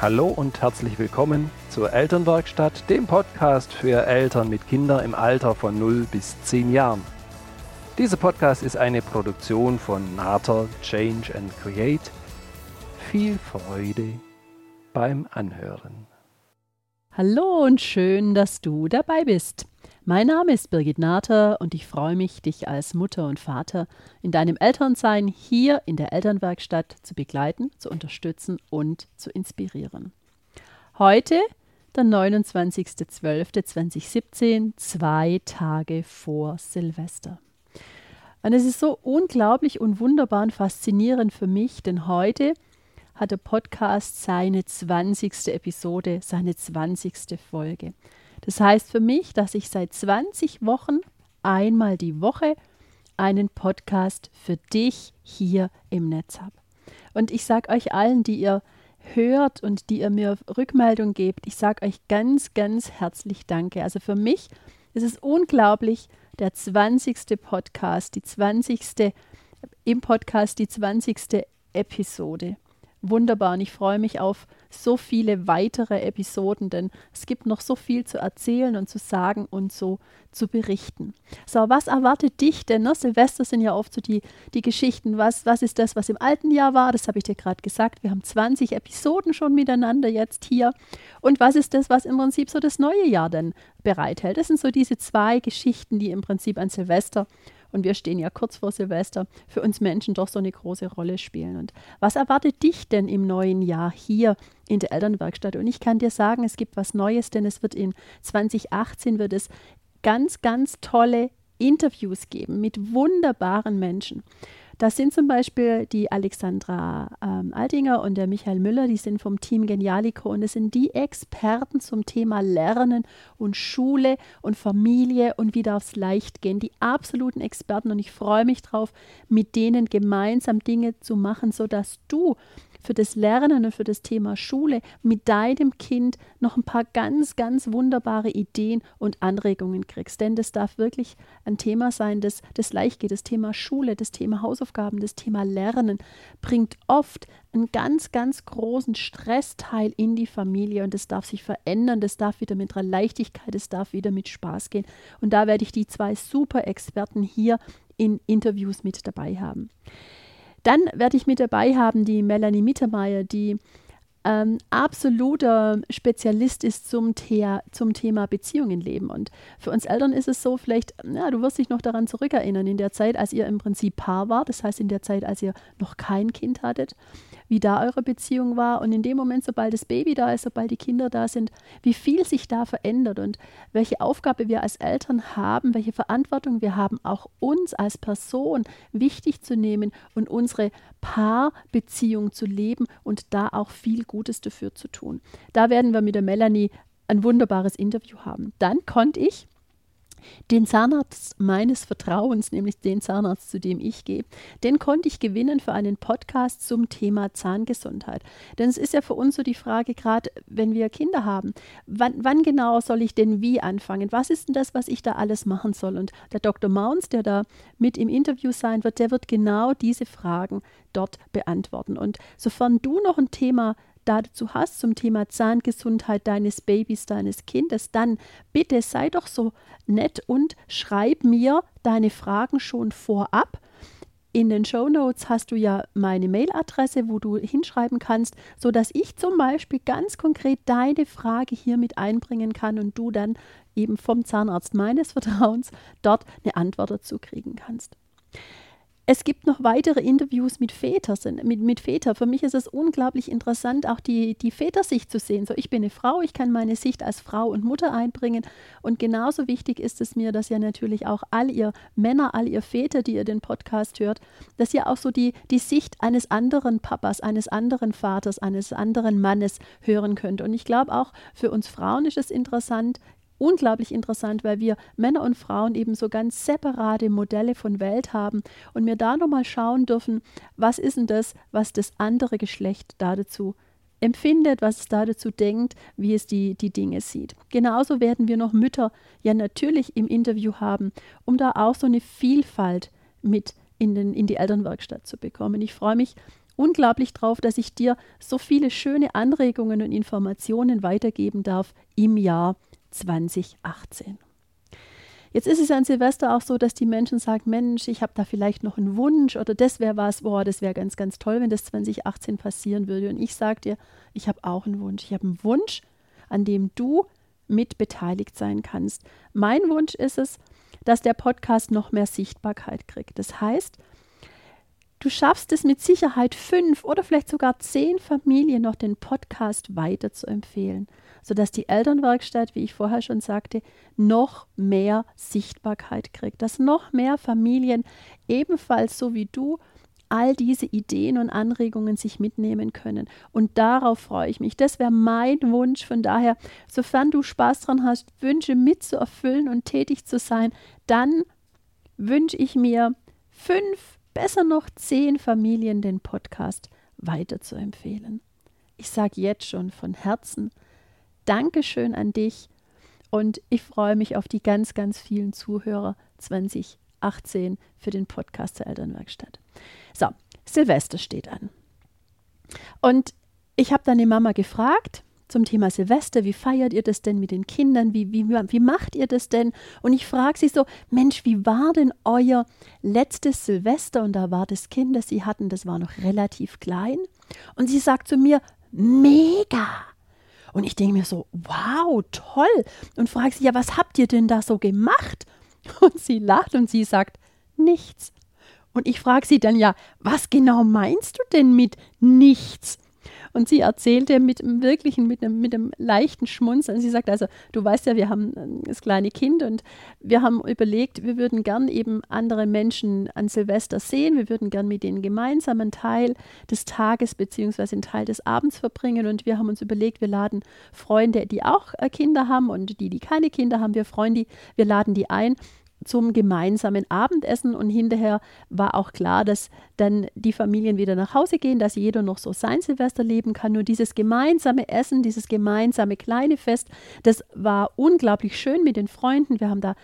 Hallo und herzlich willkommen zur Elternwerkstatt, dem Podcast für Eltern mit Kindern im Alter von 0 bis 10 Jahren. Dieser Podcast ist eine Produktion von Nater Change and Create. Viel Freude beim Anhören. Hallo und schön, dass du dabei bist. Mein Name ist Birgit Nater und ich freue mich, dich als Mutter und Vater in deinem Elternsein hier in der Elternwerkstatt zu begleiten, zu unterstützen und zu inspirieren. Heute, der 29.12.2017, zwei Tage vor Silvester. Und es ist so unglaublich und wunderbar und faszinierend für mich, denn heute hat der Podcast seine 20. Episode, seine 20. Folge. Das heißt für mich, dass ich seit 20 Wochen einmal die Woche einen Podcast für dich hier im Netz habe. Und ich sage euch allen, die ihr hört und die ihr mir Rückmeldung gebt, ich sage euch ganz, ganz herzlich Danke. Also für mich ist es unglaublich, der 20. Podcast, die 20. im Podcast, die 20. Episode wunderbar und ich freue mich auf so viele weitere Episoden, denn es gibt noch so viel zu erzählen und zu sagen und so zu berichten. So, was erwartet dich denn? Ne? Silvester sind ja oft so die, die Geschichten. Was, was ist das, was im alten Jahr war? Das habe ich dir gerade gesagt. Wir haben 20 Episoden schon miteinander jetzt hier. Und was ist das, was im Prinzip so das neue Jahr denn bereithält? Das sind so diese zwei Geschichten, die im Prinzip an Silvester und wir stehen ja kurz vor Silvester, für uns Menschen doch so eine große Rolle spielen. Und was erwartet dich denn im neuen Jahr hier in der Elternwerkstatt? Und ich kann dir sagen, es gibt was Neues, denn es wird in 2018 wird es ganz, ganz tolle Interviews geben mit wunderbaren Menschen. Das sind zum Beispiel die Alexandra ähm, Aldinger und der Michael Müller, die sind vom Team Genialico und es sind die Experten zum Thema Lernen und Schule und Familie und wie darf es leicht gehen. Die absoluten Experten und ich freue mich drauf, mit denen gemeinsam Dinge zu machen, sodass du für das Lernen und für das Thema Schule mit deinem Kind noch ein paar ganz, ganz wunderbare Ideen und Anregungen kriegst. Denn das darf wirklich ein Thema sein, das, das leicht geht. Das Thema Schule, das Thema Hausaufgaben, das Thema Lernen bringt oft einen ganz, ganz großen Stressteil in die Familie und das darf sich verändern, das darf wieder mit Leichtigkeit, das darf wieder mit Spaß gehen. Und da werde ich die zwei super Experten hier in Interviews mit dabei haben. Dann werde ich mit dabei haben die Melanie Mittermeier, die ähm, absoluter Spezialist ist zum, The zum Thema Beziehungen leben. Und für uns Eltern ist es so, vielleicht, ja, du wirst dich noch daran zurückerinnern, in der Zeit, als ihr im Prinzip Paar war, das heißt in der Zeit, als ihr noch kein Kind hattet, wie da eure Beziehung war und in dem Moment, sobald das Baby da ist, sobald die Kinder da sind, wie viel sich da verändert und welche Aufgabe wir als Eltern haben, welche Verantwortung wir haben, auch uns als Person wichtig zu nehmen und unsere Paarbeziehung zu leben und da auch viel Gutes dafür zu tun. Da werden wir mit der Melanie ein wunderbares Interview haben. Dann konnte ich den Zahnarzt meines Vertrauens, nämlich den Zahnarzt, zu dem ich gehe, den konnte ich gewinnen für einen Podcast zum Thema Zahngesundheit. Denn es ist ja für uns so die Frage, gerade wenn wir Kinder haben, wann, wann, genau soll ich denn wie anfangen? Was ist denn das, was ich da alles machen soll? Und der Dr. Mounds, der da mit im Interview sein wird, der wird genau diese Fragen dort beantworten. Und sofern du noch ein Thema dazu hast zum Thema Zahngesundheit deines Babys, deines Kindes, dann bitte sei doch so nett und schreib mir deine Fragen schon vorab. In den Show Notes hast du ja meine Mailadresse, wo du hinschreiben kannst, sodass ich zum Beispiel ganz konkret deine Frage hier mit einbringen kann und du dann eben vom Zahnarzt meines Vertrauens dort eine Antwort dazu kriegen kannst. Es gibt noch weitere Interviews mit Vätern. Mit, mit Väter. Für mich ist es unglaublich interessant, auch die, die Vätersicht zu sehen. So, ich bin eine Frau, ich kann meine Sicht als Frau und Mutter einbringen. Und genauso wichtig ist es mir, dass ja natürlich auch all ihr Männer, all ihr Väter, die ihr den Podcast hört, dass ihr auch so die, die Sicht eines anderen Papas, eines anderen Vaters, eines anderen Mannes hören könnt. Und ich glaube auch für uns Frauen ist es interessant, unglaublich interessant, weil wir Männer und Frauen eben so ganz separate Modelle von Welt haben und wir da nochmal schauen dürfen, was ist denn das, was das andere Geschlecht da dazu empfindet, was es da dazu denkt, wie es die, die Dinge sieht. Genauso werden wir noch Mütter ja natürlich im Interview haben, um da auch so eine Vielfalt mit in, den, in die Elternwerkstatt zu bekommen. Ich freue mich unglaublich drauf, dass ich dir so viele schöne Anregungen und Informationen weitergeben darf im Jahr 2018. Jetzt ist es an Silvester auch so, dass die Menschen sagen, Mensch, ich habe da vielleicht noch einen Wunsch oder das wäre was, boah, das wäre ganz, ganz toll, wenn das 2018 passieren würde. Und ich sage dir, ich habe auch einen Wunsch. Ich habe einen Wunsch, an dem du mit beteiligt sein kannst. Mein Wunsch ist es, dass der Podcast noch mehr Sichtbarkeit kriegt. Das heißt, du schaffst es mit Sicherheit fünf oder vielleicht sogar zehn Familien noch den Podcast weiter zu empfehlen sodass die Elternwerkstatt, wie ich vorher schon sagte, noch mehr Sichtbarkeit kriegt, dass noch mehr Familien ebenfalls so wie du all diese Ideen und Anregungen sich mitnehmen können. Und darauf freue ich mich. Das wäre mein Wunsch. Von daher, sofern du Spaß dran hast, Wünsche mitzuerfüllen und tätig zu sein, dann wünsche ich mir fünf, besser noch zehn Familien den Podcast weiter zu empfehlen. Ich sage jetzt schon von Herzen, Dankeschön an dich und ich freue mich auf die ganz, ganz vielen Zuhörer 2018 für den Podcast zur Elternwerkstatt. So, Silvester steht an. Und ich habe dann die Mama gefragt zum Thema Silvester, wie feiert ihr das denn mit den Kindern? Wie, wie, wie macht ihr das denn? Und ich frage sie so, Mensch, wie war denn euer letztes Silvester? Und da war das Kind, das sie hatten, das war noch relativ klein. Und sie sagt zu mir, mega. Und ich denke mir so, wow, toll. Und frage sie, ja, was habt ihr denn da so gemacht? Und sie lacht und sie sagt, nichts. Und ich frage sie dann, ja, was genau meinst du denn mit nichts? Und sie erzählte mit einem wirklichen, mit einem, mit einem leichten Schmunzeln. Sie sagt also, du weißt ja, wir haben ähm, das kleine Kind und wir haben überlegt, wir würden gern eben andere Menschen an Silvester sehen. Wir würden gern mit denen gemeinsam einen Teil des Tages beziehungsweise einen Teil des Abends verbringen. Und wir haben uns überlegt, wir laden Freunde, die auch äh, Kinder haben und die, die keine Kinder haben, wir freuen die, wir laden die ein zum gemeinsamen Abendessen und hinterher war auch klar, dass dann die Familien wieder nach Hause gehen, dass jeder noch so sein Silvester leben kann. Nur dieses gemeinsame Essen, dieses gemeinsame kleine Fest, das war unglaublich schön mit den Freunden. Wir haben da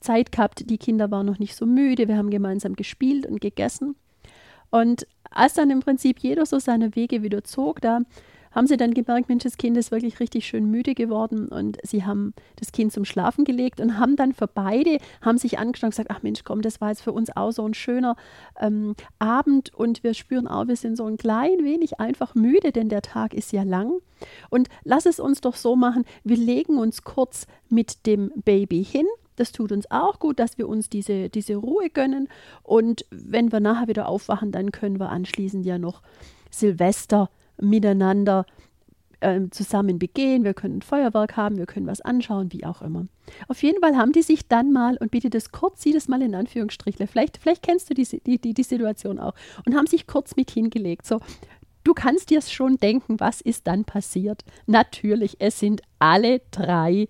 Zeit gehabt, die Kinder waren noch nicht so müde, wir haben gemeinsam gespielt und gegessen. Und als dann im Prinzip jeder so seine Wege wieder zog, da haben sie dann gemerkt, Mensch, das Kind ist wirklich richtig schön müde geworden und sie haben das Kind zum Schlafen gelegt und haben dann für beide, haben sich angeschaut und gesagt, ach Mensch, komm, das war jetzt für uns auch so ein schöner ähm, Abend und wir spüren auch, wir sind so ein klein wenig einfach müde, denn der Tag ist ja lang. Und lass es uns doch so machen, wir legen uns kurz mit dem Baby hin, das tut uns auch gut, dass wir uns diese, diese Ruhe gönnen. Und wenn wir nachher wieder aufwachen, dann können wir anschließend ja noch Silvester miteinander äh, zusammen begehen, wir können ein Feuerwerk haben, wir können was anschauen, wie auch immer. Auf jeden Fall haben die sich dann mal, und bitte das kurz, sieh das mal in Anführungsstrichen, vielleicht, vielleicht kennst du die, die, die, die Situation auch, und haben sich kurz mit hingelegt. So, du kannst dir schon denken, was ist dann passiert. Natürlich, es sind alle drei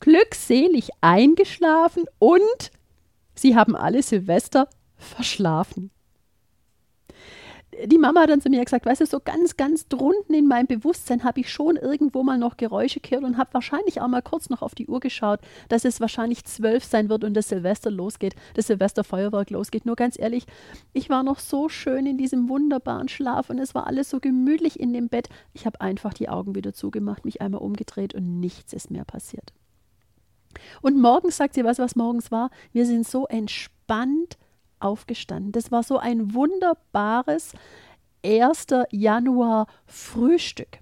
glückselig eingeschlafen und sie haben alle Silvester verschlafen die Mama hat dann zu mir gesagt, weißt du, so ganz, ganz drunten in meinem Bewusstsein habe ich schon irgendwo mal noch Geräusche gehört und habe wahrscheinlich auch mal kurz noch auf die Uhr geschaut, dass es wahrscheinlich zwölf sein wird und das Silvester losgeht, das Silvesterfeuerwerk losgeht. Nur ganz ehrlich, ich war noch so schön in diesem wunderbaren Schlaf und es war alles so gemütlich in dem Bett. Ich habe einfach die Augen wieder zugemacht, mich einmal umgedreht und nichts ist mehr passiert. Und morgens sagt sie, was, was morgens war? Wir sind so entspannt aufgestanden. Das war so ein wunderbares 1. Januar Frühstück.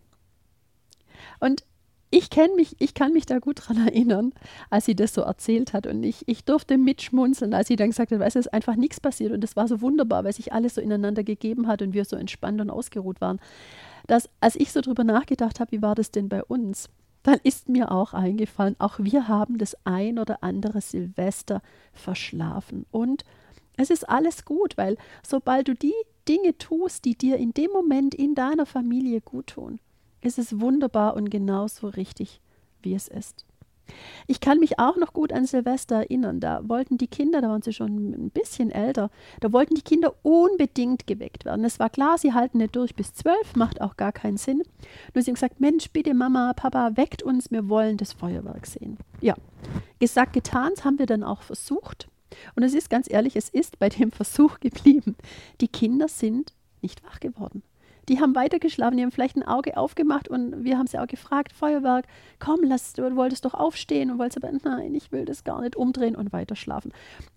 Und ich kenne mich, ich kann mich da gut dran erinnern, als sie das so erzählt hat. Und ich, ich durfte mitschmunzeln, als sie dann gesagt hat, weißt du, es ist einfach nichts passiert. Und das war so wunderbar, weil sich alles so ineinander gegeben hat und wir so entspannt und ausgeruht waren. Dass, als ich so drüber nachgedacht habe, wie war das denn bei uns, dann ist mir auch eingefallen, auch wir haben das ein oder andere Silvester verschlafen. Und es ist alles gut, weil sobald du die Dinge tust, die dir in dem Moment in deiner Familie gut tun, ist es wunderbar und genauso richtig, wie es ist. Ich kann mich auch noch gut an Silvester erinnern. Da wollten die Kinder, da waren sie schon ein bisschen älter, da wollten die Kinder unbedingt geweckt werden. Es war klar, sie halten nicht durch bis zwölf, macht auch gar keinen Sinn. Nur sie haben gesagt: Mensch, bitte Mama, Papa, weckt uns, wir wollen das Feuerwerk sehen. Ja, gesagt, getan, haben wir dann auch versucht. Und es ist ganz ehrlich, es ist bei dem Versuch geblieben. Die Kinder sind nicht wach geworden. die haben weitergeschlafen, die haben vielleicht ein Auge aufgemacht und wir haben sie auch gefragt, Feuerwerk, komm, lass, du wolltest doch aufstehen und wolltest aber, nein, ich will das gar nicht umdrehen und weiter schlafen.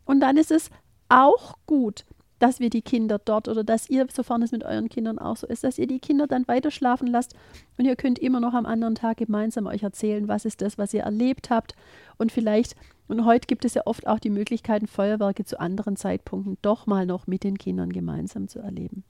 Und dann ist es auch gut, dass wir die Kinder dort oder dass ihr, sofern es mit euren Kindern auch so ist, dass ihr die Kinder dann weiter schlafen lasst und ihr könnt immer noch am anderen Tag gemeinsam euch erzählen, was ist das, was ihr erlebt habt und vielleicht, und heute gibt es ja oft auch die Möglichkeiten, Feuerwerke zu anderen Zeitpunkten doch mal noch mit den Kindern gemeinsam zu erleben.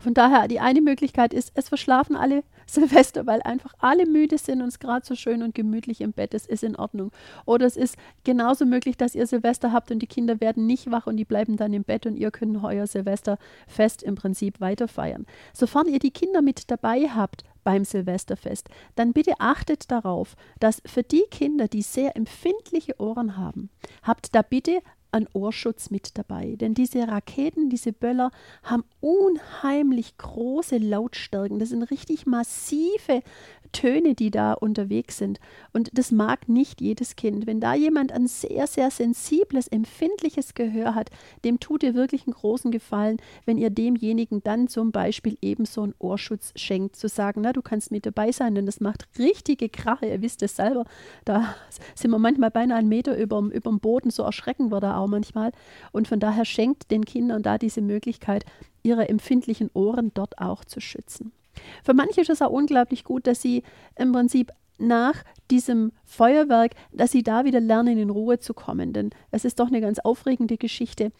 Von daher, die eine Möglichkeit ist, es verschlafen alle Silvester, weil einfach alle müde sind und es gerade so schön und gemütlich im Bett ist, ist in Ordnung. Oder es ist genauso möglich, dass ihr Silvester habt und die Kinder werden nicht wach und die bleiben dann im Bett und ihr könnt euer Silvesterfest im Prinzip weiter feiern. Sofern ihr die Kinder mit dabei habt, beim Silvesterfest, dann bitte achtet darauf, dass für die Kinder, die sehr empfindliche Ohren haben, habt da bitte einen Ohrschutz mit dabei. Denn diese Raketen, diese Böller haben unheimlich große Lautstärken. Das sind richtig massive Töne, die da unterwegs sind. Und das mag nicht jedes Kind. Wenn da jemand ein sehr, sehr sensibles, empfindliches Gehör hat, dem tut ihr wirklich einen großen Gefallen, wenn ihr demjenigen dann zum Beispiel ebenso einen Ohrschutz schenkt, zu sagen, na, du kannst mit dabei sein, denn das macht richtige Krache. Ihr wisst es selber. Da sind wir manchmal beinahe einen Meter über dem Boden, so erschrecken wir da auch manchmal. Und von daher schenkt den Kindern da diese Möglichkeit, ihre empfindlichen Ohren dort auch zu schützen. Für manche ist es auch unglaublich gut, dass sie im Prinzip nach diesem Feuerwerk, dass sie da wieder lernen, in Ruhe zu kommen. Denn es ist doch eine ganz aufregende Geschichte,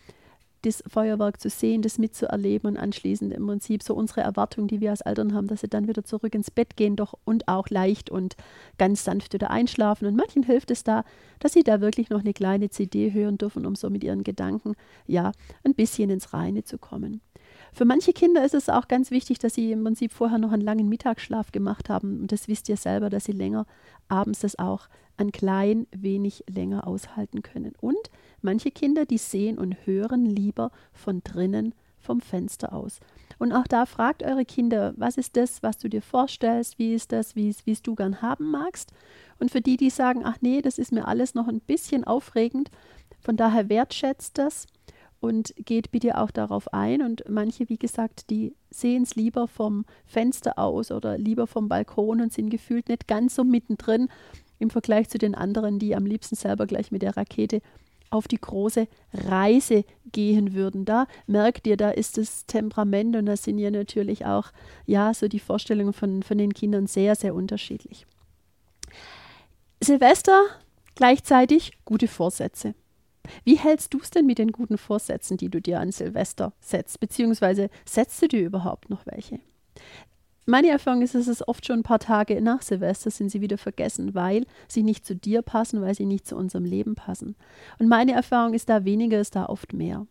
das Feuerwerk zu sehen, das mitzuerleben und anschließend im Prinzip so unsere Erwartung, die wir als Eltern haben, dass sie dann wieder zurück ins Bett gehen doch und auch leicht und ganz sanft wieder einschlafen. Und manchen hilft es da, dass sie da wirklich noch eine kleine CD hören dürfen, um so mit ihren Gedanken ja ein bisschen ins Reine zu kommen. Für manche Kinder ist es auch ganz wichtig, dass sie im Prinzip vorher noch einen langen Mittagsschlaf gemacht haben. Und das wisst ihr selber, dass sie länger abends das auch ein klein wenig länger aushalten können. Und manche Kinder, die sehen und hören lieber von drinnen vom Fenster aus. Und auch da fragt eure Kinder, was ist das, was du dir vorstellst, wie ist das, wie es du gern haben magst. Und für die, die sagen, ach nee, das ist mir alles noch ein bisschen aufregend, von daher wertschätzt das und geht bitte auch darauf ein. Und manche, wie gesagt, die sehen es lieber vom Fenster aus oder lieber vom Balkon und sind gefühlt nicht ganz so mittendrin im Vergleich zu den anderen, die am liebsten selber gleich mit der Rakete auf die große Reise gehen würden. Da merkt ihr, da ist das Temperament und da sind ja natürlich auch, ja, so die Vorstellungen von, von den Kindern sehr, sehr unterschiedlich. Silvester gleichzeitig gute Vorsätze. Wie hältst du es denn mit den guten Vorsätzen, die du dir an Silvester setzt? Beziehungsweise setzt du dir überhaupt noch welche? Meine Erfahrung ist, dass es oft schon ein paar Tage nach Silvester sind sie wieder vergessen, weil sie nicht zu dir passen, weil sie nicht zu unserem Leben passen. Und meine Erfahrung ist da weniger ist da oft mehr.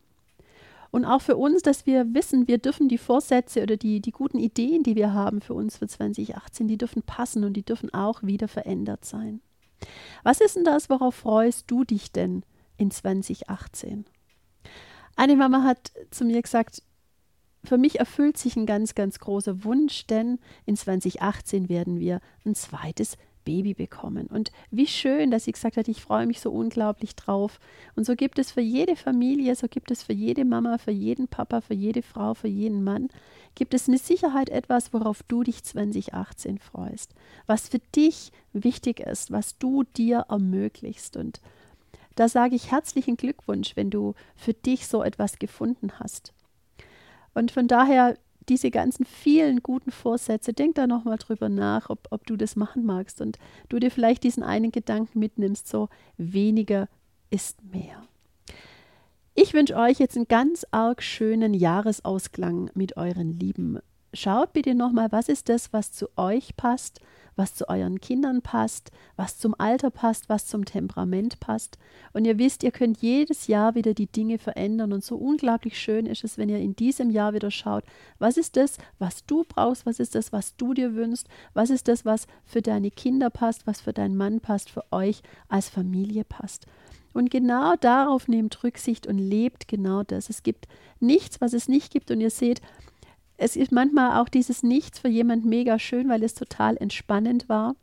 Und auch für uns, dass wir wissen, wir dürfen die Vorsätze oder die, die guten Ideen, die wir haben für uns für 2018, die dürfen passen und die dürfen auch wieder verändert sein. Was ist denn das, worauf freust du dich denn in 2018. Eine Mama hat zu mir gesagt, für mich erfüllt sich ein ganz, ganz großer Wunsch, denn in 2018 werden wir ein zweites Baby bekommen. Und wie schön, dass sie gesagt hat, ich freue mich so unglaublich drauf. Und so gibt es für jede Familie, so gibt es für jede Mama, für jeden Papa, für jede Frau, für jeden Mann, gibt es mit Sicherheit etwas, worauf du dich 2018 freust, was für dich wichtig ist, was du dir ermöglichst. Und da sage ich herzlichen Glückwunsch, wenn du für dich so etwas gefunden hast. Und von daher diese ganzen vielen guten Vorsätze, denk da nochmal drüber nach, ob, ob du das machen magst und du dir vielleicht diesen einen Gedanken mitnimmst, so weniger ist mehr. Ich wünsche euch jetzt einen ganz arg schönen Jahresausklang mit euren Lieben. Schaut bitte nochmal, was ist das, was zu euch passt, was zu euren Kindern passt, was zum Alter passt, was zum Temperament passt. Und ihr wisst, ihr könnt jedes Jahr wieder die Dinge verändern. Und so unglaublich schön ist es, wenn ihr in diesem Jahr wieder schaut, was ist das, was du brauchst, was ist das, was du dir wünschst, was ist das, was für deine Kinder passt, was für deinen Mann passt, für euch als Familie passt. Und genau darauf nehmt Rücksicht und lebt genau das. Es gibt nichts, was es nicht gibt. Und ihr seht, es ist manchmal auch dieses Nichts für jemand mega schön, weil es total entspannend war.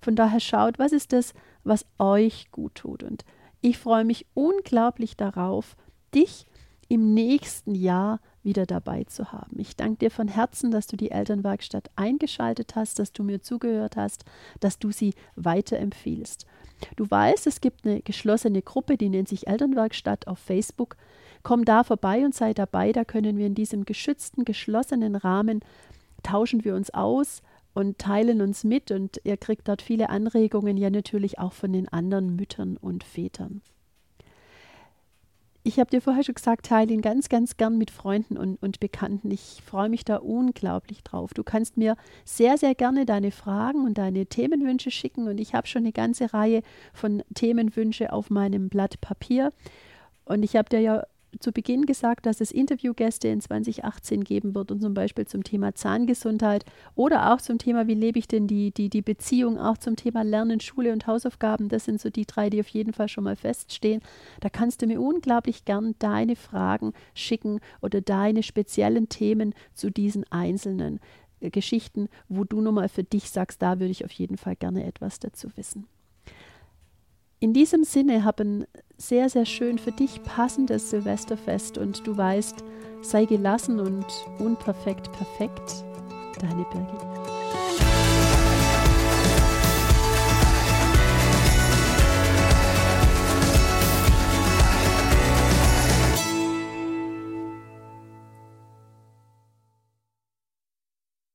Von daher schaut, was ist das, was euch gut tut. Und ich freue mich unglaublich darauf, dich im nächsten Jahr wieder dabei zu haben. Ich danke dir von Herzen, dass du die Elternwerkstatt eingeschaltet hast, dass du mir zugehört hast, dass du sie weiterempfiehlst. Du weißt, es gibt eine geschlossene Gruppe, die nennt sich Elternwerkstatt auf Facebook. Komm da vorbei und sei dabei, da können wir in diesem geschützten, geschlossenen Rahmen tauschen wir uns aus und teilen uns mit und ihr kriegt dort viele Anregungen, ja natürlich auch von den anderen Müttern und Vätern. Ich habe dir vorher schon gesagt, teile ihn ganz, ganz gern mit Freunden und, und Bekannten. Ich freue mich da unglaublich drauf. Du kannst mir sehr, sehr gerne deine Fragen und deine Themenwünsche schicken und ich habe schon eine ganze Reihe von Themenwünsche auf meinem Blatt Papier. Und ich habe dir ja zu Beginn gesagt, dass es Interviewgäste in 2018 geben wird und zum Beispiel zum Thema Zahngesundheit oder auch zum Thema, wie lebe ich denn die, die, die Beziehung, auch zum Thema Lernen, Schule und Hausaufgaben. Das sind so die drei, die auf jeden Fall schon mal feststehen. Da kannst du mir unglaublich gern deine Fragen schicken oder deine speziellen Themen zu diesen einzelnen äh, Geschichten, wo du nochmal für dich sagst, da würde ich auf jeden Fall gerne etwas dazu wissen. In diesem Sinne, hab ein sehr, sehr schön für dich passendes Silvesterfest und du weißt, sei gelassen und unperfekt perfekt. Deine Birgit.